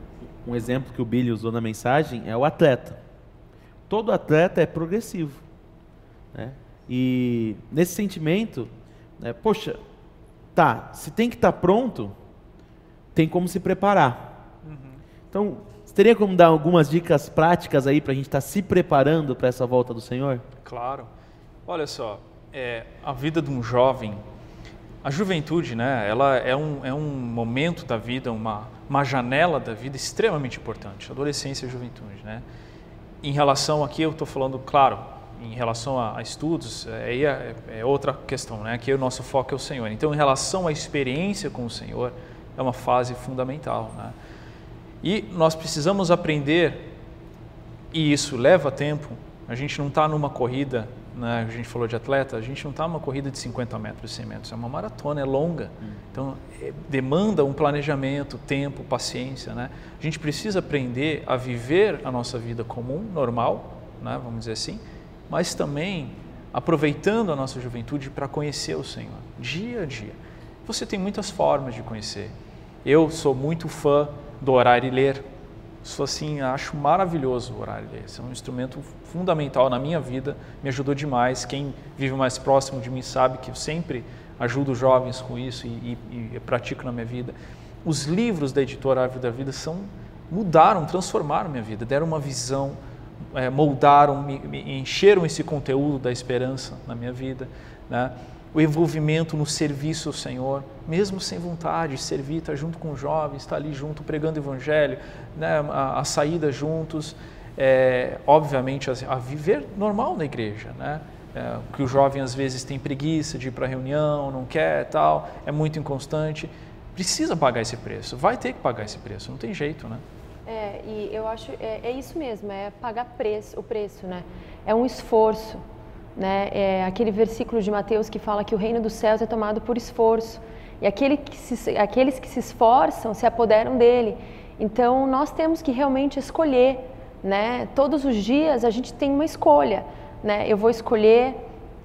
um exemplo que o Billy usou na mensagem é o atleta. Todo atleta é progressivo. Né? E nesse sentimento, né, poxa, tá, se tem que estar tá pronto, tem como se preparar. Uhum. Então, você teria como dar algumas dicas práticas aí para a gente estar tá se preparando para essa volta do Senhor? Claro. Olha só, é, a vida de um jovem, a juventude, né, ela é um, é um momento da vida, uma, uma janela da vida extremamente importante, adolescência e juventude. Né? Em relação aqui, eu estou falando, claro, em relação a, a estudos, é, aí é, é, outra questão, né? Aqui o nosso foco é o Senhor. Então, em relação à experiência com o Senhor, é uma fase fundamental, né? E nós precisamos aprender, e isso leva tempo, a gente não está numa corrida, né, a gente falou de atleta, a gente não está numa corrida de 50 metros, 100 metros, é uma maratona, é longa. Hum. Então, é, demanda um planejamento, tempo, paciência. Né? A gente precisa aprender a viver a nossa vida comum, normal, né, vamos dizer assim, mas também aproveitando a nossa juventude para conhecer o Senhor, dia a dia. Você tem muitas formas de conhecer. Eu sou muito fã do orar e ler. Sou assim, acho maravilhoso orar e ler. Isso é um instrumento fundamental na minha vida, me ajudou demais. Quem vive mais próximo de mim sabe que eu sempre ajudo jovens com isso e, e, e pratico na minha vida. Os livros da editora Árvore da Vida são mudaram, transformaram minha vida, deram uma visão, é, moldaram, me, me encheram esse conteúdo da esperança na minha vida, né? o envolvimento no serviço ao Senhor, mesmo sem vontade, servir, estar junto com os jovens, estar ali junto pregando o Evangelho, né, a, a saída juntos, é, obviamente a, a, viver normal na igreja, né? É, que o jovem às vezes tem preguiça de ir para reunião, não quer, tal, é muito inconstante, precisa pagar esse preço, vai ter que pagar esse preço, não tem jeito, né? É, e eu acho é, é isso mesmo, é pagar preço, o preço, né? É um esforço, né? É aquele versículo de Mateus que fala que o reino dos céus é tomado por esforço. E aquele que se, aqueles que se esforçam se apoderam dele. Então, nós temos que realmente escolher. Né? Todos os dias a gente tem uma escolha. Né? Eu vou escolher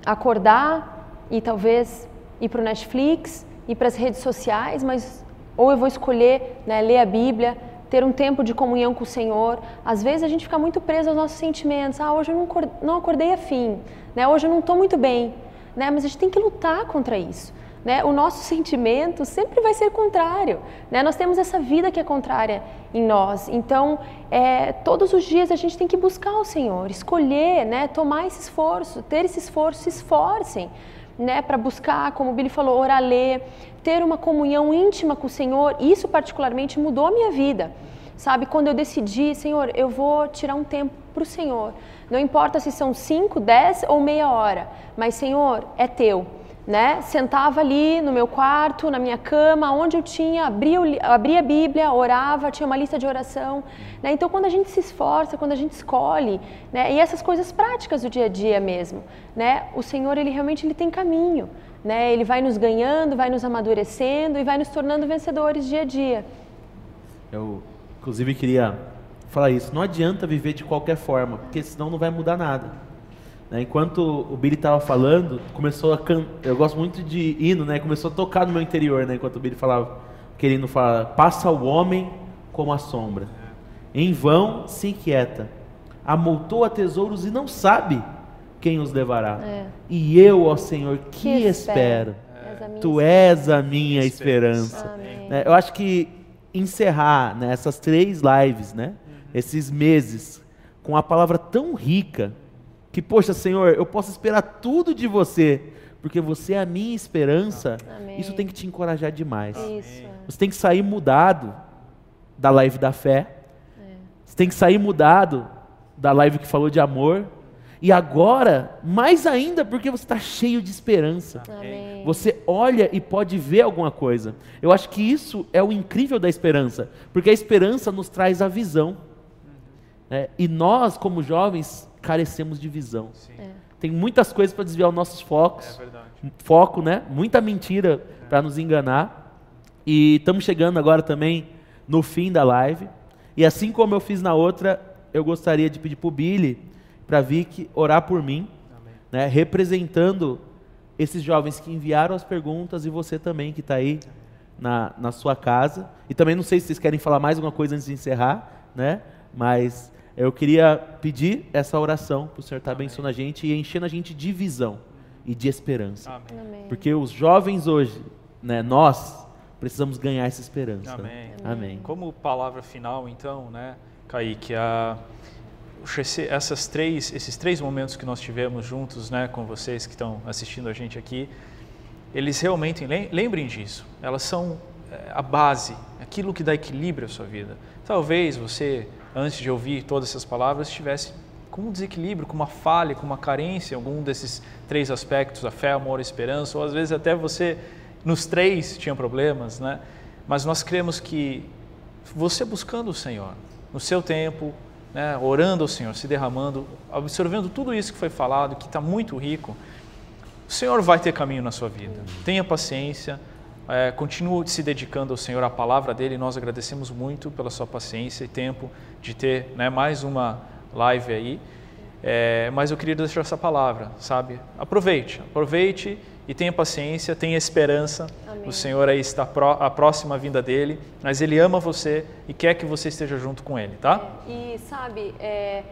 acordar e talvez ir para o Netflix, ir para as redes sociais, mas ou eu vou escolher né, ler a Bíblia, ter um tempo de comunhão com o Senhor. Às vezes a gente fica muito preso aos nossos sentimentos. Ah, hoje eu não acordei afim, né? hoje eu não estou muito bem. Né? Mas a gente tem que lutar contra isso. Né? O nosso sentimento sempre vai ser contrário. Né? Nós temos essa vida que é contrária em nós. Então, é, todos os dias a gente tem que buscar o Senhor, escolher, né? tomar esse esforço, ter esse esforço, se esforcem né, para buscar, como o Billy falou, orar, ler, ter uma comunhão íntima com o Senhor. Isso particularmente mudou a minha vida. Sabe, quando eu decidi, Senhor, eu vou tirar um tempo para o Senhor. Não importa se são 5, 10 ou meia hora, mas Senhor, é teu né? Sentava ali no meu quarto, na minha cama, onde eu tinha, abria, abria a Bíblia, orava, tinha uma lista de oração. Né? Então, quando a gente se esforça, quando a gente escolhe, né? e essas coisas práticas do dia a dia mesmo, né? o Senhor, ele realmente ele tem caminho. Né? Ele vai nos ganhando, vai nos amadurecendo e vai nos tornando vencedores dia a dia. Eu, inclusive, queria falar isso. Não adianta viver de qualquer forma, porque senão não vai mudar nada. Né? Enquanto o Billy estava falando, começou a cantar. Eu gosto muito de hino, né? Começou a tocar no meu interior, né? Enquanto o Billy falava, querendo falar: passa o homem como a sombra. Em vão se inquieta, amoltoa tesouros e não sabe quem os levará. É. E eu, ó Senhor, que, que espero. espero. Tu és a minha esperança. Né? Eu acho que encerrar né, essas três lives, né, uhum. esses meses, com a palavra tão rica que, poxa, Senhor, eu posso esperar tudo de você, porque você é a minha esperança. Amém. Isso tem que te encorajar demais. Isso. Você tem que sair mudado da live da fé. É. Você tem que sair mudado da live que falou de amor. E agora, mais ainda, porque você está cheio de esperança. Amém. Você olha e pode ver alguma coisa. Eu acho que isso é o incrível da esperança, porque a esperança nos traz a visão. É, e nós, como jovens, carecemos de visão. É. Tem muitas coisas para desviar os nossos focos. É foco, né? Muita mentira é. para nos enganar. E estamos chegando agora também no fim da live. E assim como eu fiz na outra, eu gostaria de pedir para o Billy, para Vicky, orar por mim, né? representando esses jovens que enviaram as perguntas e você também que está aí na, na sua casa. E também não sei se vocês querem falar mais alguma coisa antes de encerrar, né? Mas eu queria pedir essa oração para o Senhor estar tá abençoando a gente e enchendo a gente de visão e de esperança. Amém. Porque os jovens hoje, né, nós, precisamos ganhar essa esperança. Amém. Amém. Como palavra final, então, né, Kaique, a, essas três, esses três momentos que nós tivemos juntos né, com vocês que estão assistindo a gente aqui, eles realmente, lembrem disso, elas são eh, a base, aquilo que dá equilíbrio à sua vida. Talvez você antes de ouvir todas essas palavras, estivesse com um desequilíbrio, com uma falha, com uma carência em algum desses três aspectos, a fé, amor e esperança, ou às vezes até você nos três tinha problemas, né? Mas nós cremos que você buscando o Senhor, no seu tempo, né, orando ao Senhor, se derramando, absorvendo tudo isso que foi falado, que está muito rico, o Senhor vai ter caminho na sua vida. Tenha paciência, é, continue se dedicando ao Senhor, à palavra dele. Nós agradecemos muito pela sua paciência e tempo de ter né, mais uma live aí. É, mas eu queria deixar essa palavra, sabe? Aproveite, aproveite e tenha paciência, tenha esperança. Amém. O Senhor aí está a próxima vinda dele, mas Ele ama você e quer que você esteja junto com Ele, tá? É, e sabe, é,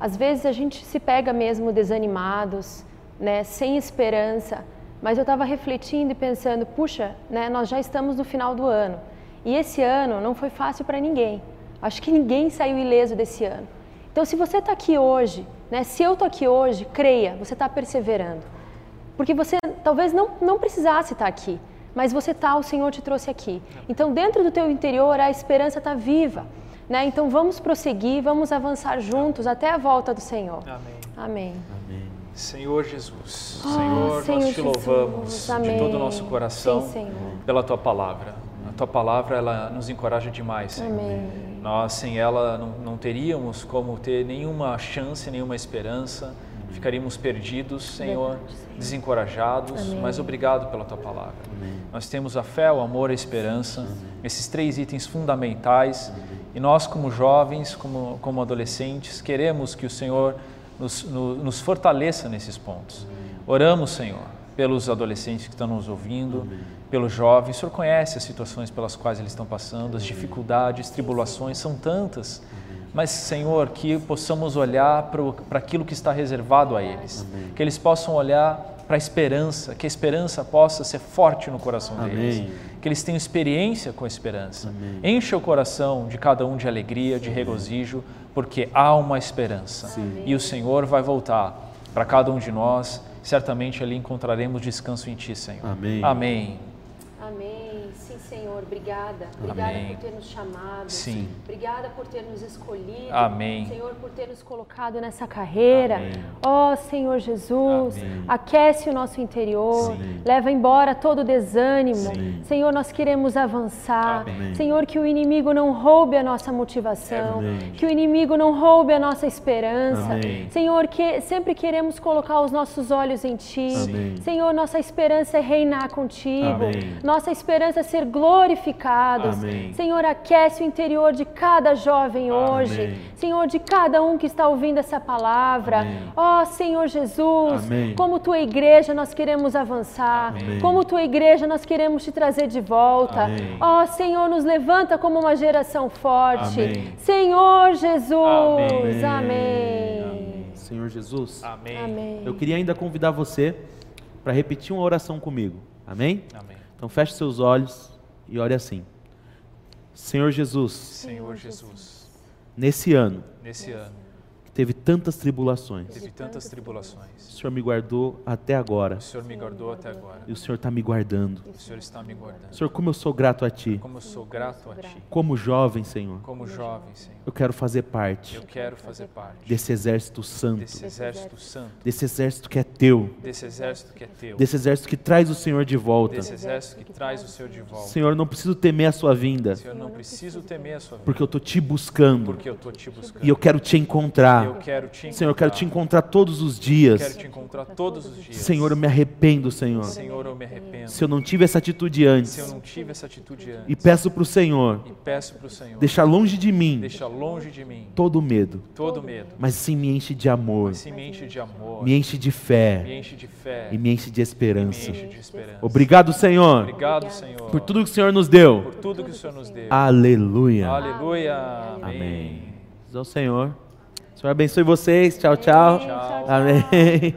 às vezes a gente se pega mesmo desanimados, né, sem esperança. Mas eu estava refletindo e pensando, puxa, né, nós já estamos no final do ano. E esse ano não foi fácil para ninguém. Acho que ninguém saiu ileso desse ano. Então, se você está aqui hoje, né, se eu estou aqui hoje, creia, você está perseverando. Porque você talvez não, não precisasse estar aqui, mas você está, o Senhor te trouxe aqui. Então, dentro do teu interior, a esperança está viva. Né? Então, vamos prosseguir, vamos avançar juntos até a volta do Senhor. Amém. Amém. Senhor Jesus, oh, Senhor, Senhor, nós te louvamos Amém. de todo o nosso coração Sim, pela tua palavra. A tua palavra ela nos encoraja demais, Senhor. Amém. Nós sem ela não, não teríamos como ter nenhuma chance, nenhuma esperança. Ficaríamos perdidos, Senhor, Verdade, desencorajados, Amém. mas obrigado pela tua palavra. Amém. Nós temos a fé, o amor, a esperança, esses três itens fundamentais. E nós, como jovens, como, como adolescentes, queremos que o Senhor nos, nos fortaleça nesses pontos. Oramos, Senhor, pelos adolescentes que estão nos ouvindo, Amém. pelos jovens. O Senhor conhece as situações pelas quais eles estão passando, as dificuldades, tribulações, são tantas. Mas, Senhor, que possamos olhar para aquilo que está reservado a eles, Amém. que eles possam olhar para a esperança, que a esperança possa ser forte no coração Amém. deles, que eles tenham experiência com a esperança. Amém. Encha o coração de cada um de alegria, de regozijo, porque há uma esperança. Sim. E o Senhor vai voltar para cada um de nós. Certamente ali encontraremos descanso em Ti, Senhor. Amém. Amém. Obrigada. Obrigada Amém. por ter nos chamado. Sim. Obrigada por ter nos escolhido. Amém. Senhor, por ter nos colocado nessa carreira. Ó Senhor Jesus, Amém. aquece o nosso interior. Sim. Leva embora todo o desânimo. Sim. Senhor, nós queremos avançar. Amém. Senhor, que o inimigo não roube a nossa motivação. Amém. Que o inimigo não roube a nossa esperança. Amém. Senhor, que sempre queremos colocar os nossos olhos em Ti. Amém. Senhor, nossa esperança é reinar contigo. Nossa esperança é ser glorificados. Amém. Senhor, aquece o interior de cada jovem hoje. Amém. Senhor, de cada um que está ouvindo essa palavra. Amém. Ó Senhor Jesus, Amém. como tua igreja nós queremos avançar. Amém. Como tua igreja nós queremos te trazer de volta. Amém. Ó Senhor, nos levanta como uma geração forte. Amém. Senhor Jesus. Amém. Amém. Senhor Jesus, Amém. Amém. eu queria ainda convidar você para repetir uma oração comigo. Amém? Amém. Então feche seus olhos e ore assim. Senhor Jesus, Senhor Jesus, nesse ano nesse ano teve tantas tribulações, teve tantas tribulações. o Senhor me guardou até agora O Senhor me guardou até agora. e o Senhor está me guardando. O Senhor está me guardando. Senhor, como eu sou grato a Ti, Como eu sou grato a Ti. como jovem, Senhor, Como jovem, Senhor, eu quero fazer parte eu quero fazer parte desse exército santo, desse exército santo, desse exército que é Teu, desse exército que é teu, desse exército que traz o Senhor de volta. desse exército que traz o Senhor de volta. Senhor, não preciso temer a Sua vinda, Senhor, não preciso temer a sua vida, porque eu estou Te buscando porque eu estou te buscando. e eu quero Te encontrar. Eu quero. Senhor, eu quero Te encontrar todos os Eu dias. quero te encontrar todos os dias. Senhor, eu me arrependo, Senhor, Senhor, eu me arrependo. se eu não tive essa atitude Se eu antes. não tive essa atitude antes. E peço para o Senhor E peço para o Senhor deixar longe de mim deixa longe de mim todo medo, todo medo, mas sim me enche de amor, mas se me enche de amor, me enche de me fé enche de fé, e me enche de me esperança. enche de esperança. Obrigado, Senhor, Obrigado, Senhor, por tudo que o Senhor nos deu. por tudo que o Senhor nos deu. Aleluia. Aleluia. Amém. Amém. Ao Senhor. Senhor abençoe vocês. Tchau, tchau. Tchau. Amém.